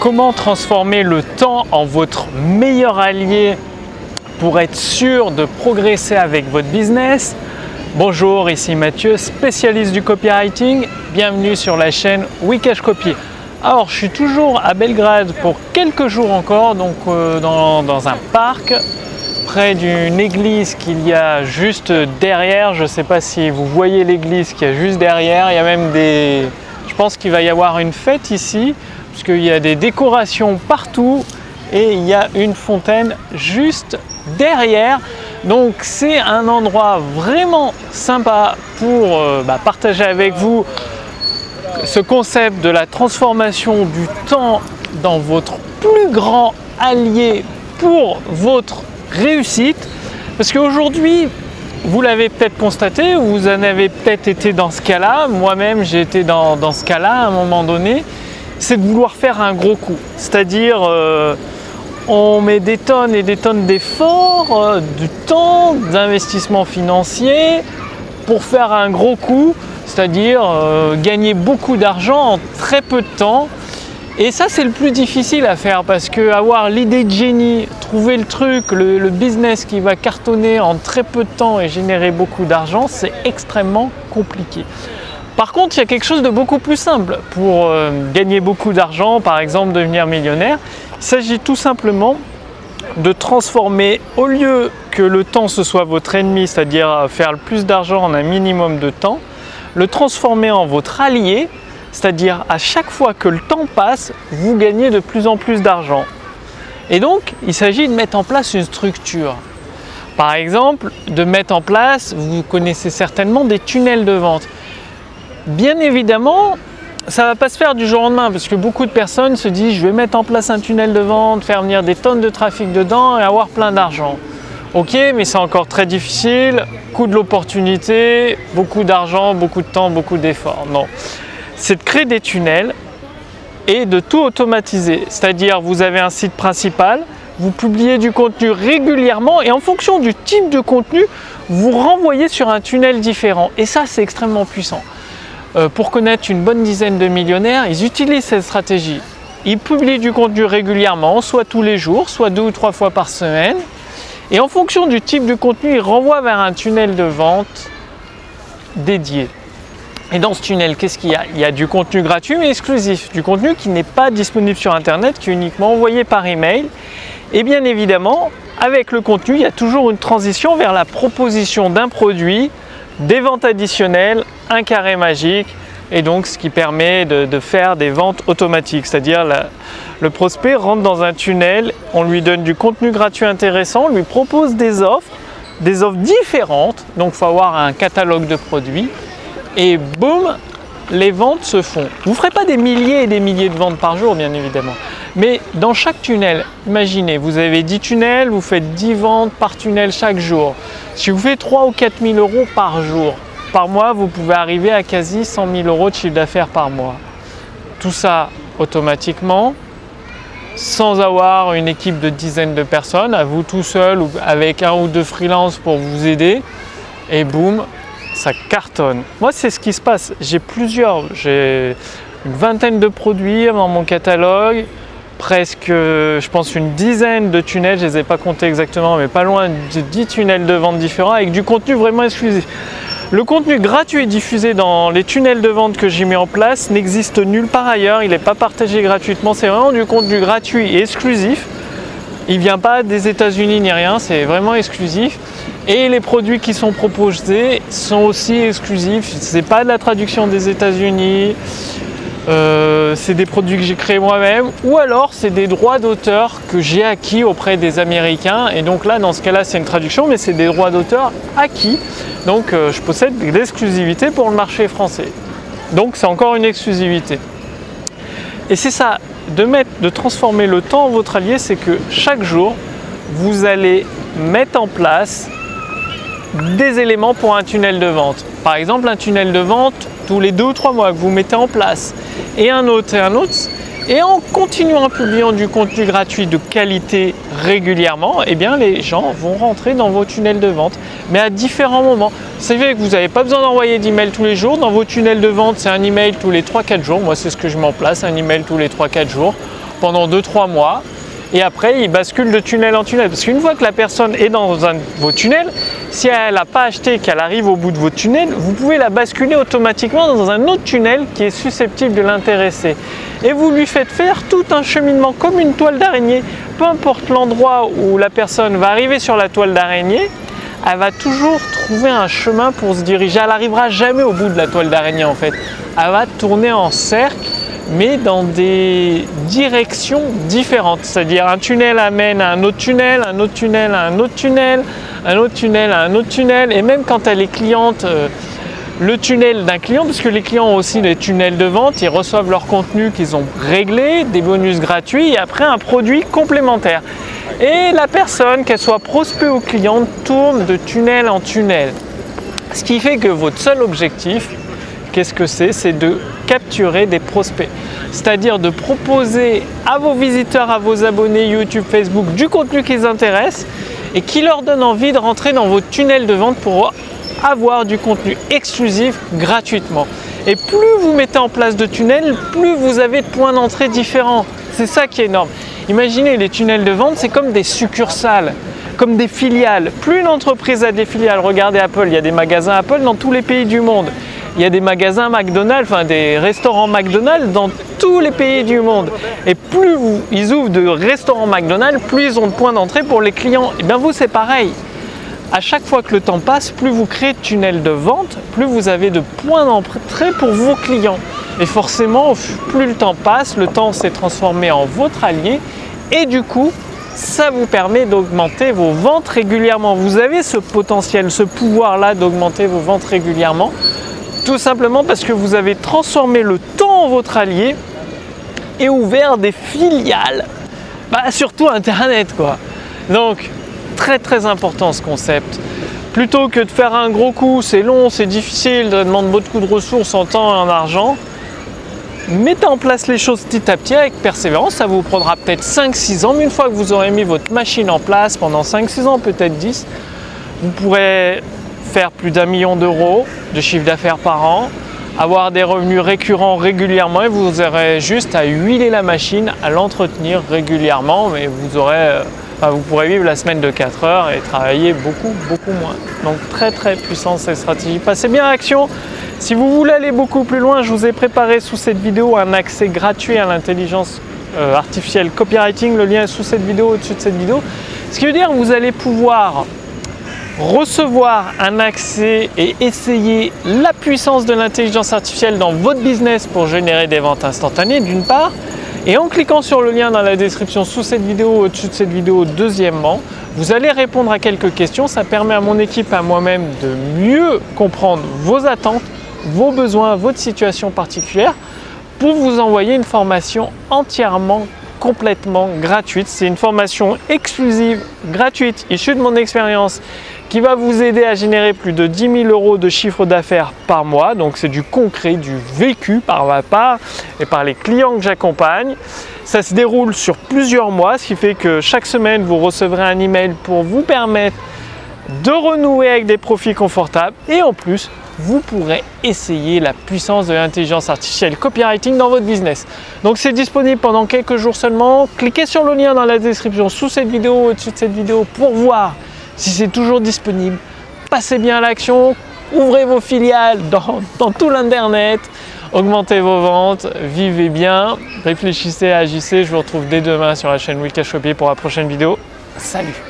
comment transformer le temps en votre meilleur allié pour être sûr de progresser avec votre business? Bonjour, ici Mathieu, spécialiste du copywriting. Bienvenue sur la chaîne Wikash Copy. Alors, je suis toujours à Belgrade pour quelques jours encore, donc euh, dans, dans, un parc près d'une église qu'il y a juste derrière. Je ne sais pas si vous voyez l'église qu'il y a juste derrière. Il y a même des. Je pense qu'il va y avoir une fête ici puisqu'il y a des décorations partout et il y a une fontaine juste derrière. Donc c'est un endroit vraiment sympa pour euh, bah, partager avec vous ce concept de la transformation du temps dans votre plus grand allié pour votre réussite. Parce qu'aujourd'hui, vous l'avez peut-être constaté, vous en avez peut-être été dans ce cas-là. Moi-même, j'ai été dans, dans ce cas-là à un moment donné c'est de vouloir faire un gros coup. C'est-à-dire, euh, on met des tonnes et des tonnes d'efforts, euh, du temps, d'investissement financier pour faire un gros coup, c'est-à-dire euh, gagner beaucoup d'argent en très peu de temps. Et ça, c'est le plus difficile à faire parce que avoir l'idée de génie, trouver le truc, le business qui va cartonner en très peu de temps et générer beaucoup d'argent, c'est extrêmement compliqué. Par contre, il y a quelque chose de beaucoup plus simple pour euh, gagner beaucoup d'argent, par exemple devenir millionnaire. Il s'agit tout simplement de transformer, au lieu que le temps ce soit votre ennemi, c'est-à-dire faire le plus d'argent en un minimum de temps, le transformer en votre allié, c'est-à-dire à chaque fois que le temps passe, vous gagnez de plus en plus d'argent. Et donc, il s'agit de mettre en place une structure. Par exemple, de mettre en place, vous connaissez certainement des tunnels de vente. Bien évidemment, ça ne va pas se faire du jour au lendemain parce que beaucoup de personnes se disent je vais mettre en place un tunnel de vente, faire venir des tonnes de trafic dedans et avoir plein d'argent. Ok, mais c'est encore très difficile, coût de l'opportunité, beaucoup d'argent, beaucoup de temps, beaucoup d'efforts. Non, c'est de créer des tunnels et de tout automatiser. C'est-à-dire vous avez un site principal, vous publiez du contenu régulièrement et en fonction du type de contenu, vous renvoyez sur un tunnel différent. Et ça, c'est extrêmement puissant. Euh, pour connaître une bonne dizaine de millionnaires, ils utilisent cette stratégie. Ils publient du contenu régulièrement, soit tous les jours, soit deux ou trois fois par semaine. Et en fonction du type de contenu, ils renvoient vers un tunnel de vente dédié. Et dans ce tunnel, qu'est-ce qu'il y a? Il y a du contenu gratuit mais exclusif, du contenu qui n'est pas disponible sur Internet, qui est uniquement envoyé par email. Et bien évidemment, avec le contenu, il y a toujours une transition vers la proposition d'un produit des ventes additionnelles, un carré magique, et donc ce qui permet de, faire des ventes automatiques, c'est-à-dire le prospect rentre dans un tunnel, on lui donne du contenu gratuit intéressant, on lui propose des offres, des offres différentes, donc il faut avoir un catalogue de produits, et boum, les ventes se font. Vous ne ferez pas des milliers et des milliers de ventes par jour, bien évidemment. Mais dans chaque tunnel, imaginez, vous avez 10 tunnels, vous faites 10 ventes par tunnel chaque jour. Si vous faites 3 ou 4 000 euros par jour, par mois, vous pouvez arriver à quasi 100 000 euros de chiffre d'affaires par mois. Tout ça automatiquement, sans avoir une équipe de dizaines de personnes, à vous tout seul ou avec un ou deux freelances pour vous aider. Et boum, ça cartonne. Moi, c'est ce qui se passe. J'ai plusieurs, j'ai une vingtaine de produits dans mon catalogue presque, je pense, une dizaine de tunnels, je ne les ai pas comptés exactement, mais pas loin de 10 tunnels de vente différents avec du contenu vraiment exclusif. Le contenu gratuit diffusé dans les tunnels de vente que j'ai mis en place n'existe nulle part ailleurs, il n'est pas partagé gratuitement, c'est vraiment du contenu gratuit et exclusif. Il ne vient pas des États-Unis ni rien, c'est vraiment exclusif. Et les produits qui sont proposés sont aussi exclusifs. Ce n'est pas de la traduction des États-Unis, euh, c'est des produits que j'ai créés moi-même, ou alors c'est des droits d'auteur que j'ai acquis auprès des Américains. Et donc là, dans ce cas-là, c'est une traduction, mais c'est des droits d'auteur acquis. Donc euh, je possède l'exclusivité pour le marché français. Donc c'est encore une exclusivité. Et c'est ça, de, mettre, de transformer le temps en votre allié, c'est que chaque jour, vous allez mettre en place des éléments pour un tunnel de vente. Par exemple, un tunnel de vente tous les deux ou trois mois que vous mettez en place, et un autre et un autre, et en continuant à publier du contenu gratuit de qualité régulièrement, eh bien les gens vont rentrer dans vos tunnels de vente, mais à différents moments. C'est vrai que vous n'avez pas besoin d'envoyer d'emails tous les jours. Dans vos tunnels de vente, c'est un email tous les 3-4 jours. Moi, c'est ce que je mets en place, un email tous les 3-4 jours pendant 2-3 mois et après il bascule de tunnel en tunnel. Parce qu'une fois que la personne est dans un vos tunnels, si elle n'a pas acheté qu'elle arrive au bout de votre tunnel, vous pouvez la basculer automatiquement dans un autre tunnel qui est susceptible de l'intéresser. Et vous lui faites faire tout un cheminement comme une toile d'araignée. Peu importe l'endroit où la personne va arriver sur la toile d'araignée, elle va toujours trouver un chemin pour se diriger. Elle n'arrivera jamais au bout de la toile d'araignée en fait. Elle va tourner en cercle mais dans des directions différentes. C'est-à-dire un tunnel amène à un autre tunnel, un autre tunnel à un autre tunnel, un autre tunnel à un autre tunnel. Et même quand elle est cliente, euh, le tunnel d'un client, puisque les clients ont aussi des tunnels de vente, ils reçoivent leur contenu qu'ils ont réglé, des bonus gratuits et après un produit complémentaire. Et la personne, qu'elle soit prospect ou cliente, tourne de tunnel en tunnel. Ce qui fait que votre seul objectif, qu'est-ce que c'est? C'est de capturer des prospects. C'est-à-dire de proposer à vos visiteurs, à vos abonnés YouTube, Facebook du contenu qui les intéresse et qui leur donne envie de rentrer dans votre tunnel de vente pour avoir du contenu exclusif gratuitement. Et plus vous mettez en place de tunnels, plus vous avez de points d'entrée différents. C'est ça qui est énorme. Imaginez les tunnels de vente, c'est comme des succursales, comme des filiales. Plus une entreprise a des filiales, regardez Apple, il y a des magasins Apple dans tous les pays du monde il y a des magasins McDonald's, enfin des restaurants McDonald's dans tous les pays du monde. Et plus ils ouvrent de restaurants McDonald's, plus ils ont de points d'entrée pour les clients. Et bien vous c'est pareil. À chaque fois que le temps passe, plus vous créez de tunnels de vente, plus vous avez de points d'entrée pour vos clients. Et forcément, plus le temps passe, le temps s'est transformé en votre allié. Et du coup, ça vous permet d'augmenter vos ventes régulièrement. Vous avez ce potentiel, ce pouvoir-là d'augmenter vos ventes régulièrement. Tout simplement parce que vous avez transformé le temps en votre allié et ouvert des filiales, bah, surtout Internet quoi. Donc très très important ce concept. Plutôt que de faire un gros coup, c'est long, c'est difficile, ça demande beaucoup de ressources en temps et en argent, mettez en place les choses petit à petit avec persévérance. Ça vous prendra peut-être 5-6 ans, mais une fois que vous aurez mis votre machine en place pendant 5-6 ans, peut-être 10, vous pourrez faire plus d'un million d'euros de chiffre d'affaires par an, avoir des revenus récurrents régulièrement et vous aurez juste à huiler la machine, à l'entretenir régulièrement, mais vous aurez, euh, vous pourrez vivre la semaine de 4 heures et travailler beaucoup, beaucoup moins. Donc très très puissante cette stratégie. Passez bien à l'action. Si vous voulez aller beaucoup plus loin, je vous ai préparé sous cette vidéo un accès gratuit à l'intelligence euh, artificielle copywriting. Le lien est sous cette vidéo, au-dessus de cette vidéo. Ce qui veut dire que vous allez pouvoir recevoir un accès et essayer la puissance de l'intelligence artificielle dans votre business pour générer des ventes instantanées d'une part, et en cliquant sur le lien dans la description sous cette vidéo, au-dessus de cette vidéo, deuxièmement, vous allez répondre à quelques questions. Ça permet à mon équipe, à moi-même, de mieux comprendre vos attentes, vos besoins, votre situation particulière, pour vous envoyer une formation entièrement complètement gratuite. C'est une formation exclusive, gratuite, issue de mon expérience qui va vous aider à générer plus de 10 000 euros de chiffre d'affaires par mois. Donc c'est du concret, du vécu par ma part et par les clients que j'accompagne. Ça se déroule sur plusieurs mois, ce qui fait que chaque semaine vous recevrez un email pour vous permettre de renouer avec des profits confortables et en plus vous pourrez essayer la puissance de l'intelligence artificielle copywriting dans votre business. Donc c'est disponible pendant quelques jours seulement. Cliquez sur le lien dans la description sous cette vidéo, au-dessus de cette vidéo pour voir si c'est toujours disponible, passez bien à l'action, ouvrez vos filiales dans, tout l'Internet, augmentez vos ventes, vivez bien, réfléchissez, agissez. Je vous retrouve dès demain sur la chaîne Wikash pour la prochaine vidéo. Salut